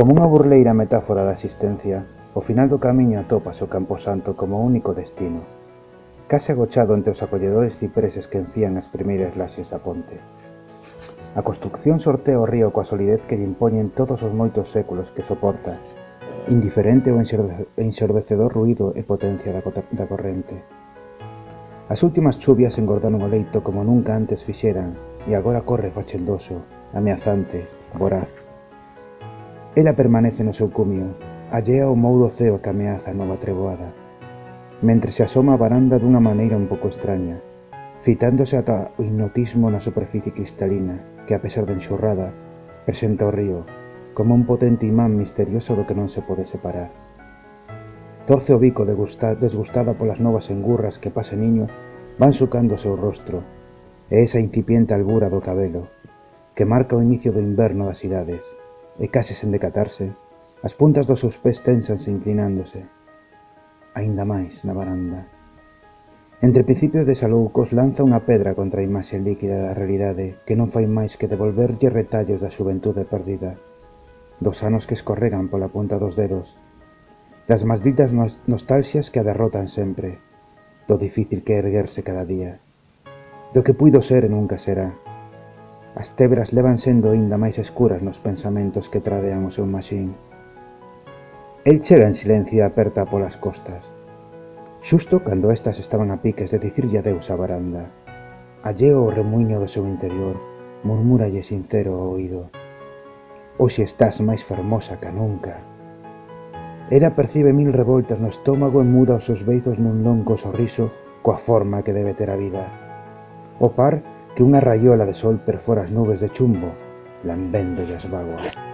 Como unha burleira metáfora da existencia, ao final do camiño atopas o Camposanto como único destino, case agochado entre os acolledores cipreses que enfían as primeiras laxes da ponte. A construcción sortea o río coa solidez que lle impoñen todos os moitos séculos que soporta, indiferente ao ensordecedor ruido e potencia da corrente. As últimas chuvias engordaron o leito como nunca antes fixeran, e agora corre fachendoso, ameazante, voraz, Ela permanece no seu cumio, allea ao mou do ceo que ameaza a nova treboada, mentre se asoma a varanda dunha maneira un pouco extraña, fitándose ata o hipnotismo na superficie cristalina que, a pesar da enxurrada, presenta o río, como un potente imán misterioso do que non se pode separar. Torce o bico desgustada polas novas engurras que pase niño van sucando o seu rostro, e esa incipiente albura do cabelo, que marca o inicio do inverno das idades e case sen decatarse, as puntas dos seus pés tensanse inclinándose, aínda máis na varanda. Entre principios de saloucos lanza unha pedra contra a imaxe líquida da realidade que non fai máis que devolverlle retallos da xuventude perdida, dos anos que escorregan pola punta dos dedos, das malditas nostalxias que a derrotan sempre, do difícil que erguerse cada día, do que puido ser e nunca será, As tebras levan sendo aínda máis escuras nos pensamentos que tradean o seu maxín. El chega en silencio e aperta polas costas. Xusto cando estas estaban a piques de dicirlle adeus á baranda. Alleo o remuiño do seu interior, murmúralle sincero ao oído. Oxe estás máis fermosa ca nunca. Ela percibe mil revoltas no estómago e muda os seus beizos nun longo sorriso coa forma que debe ter a vida. O par que unha raiola de sol perfora as nubes de chumbo, lambéndollas vagoas.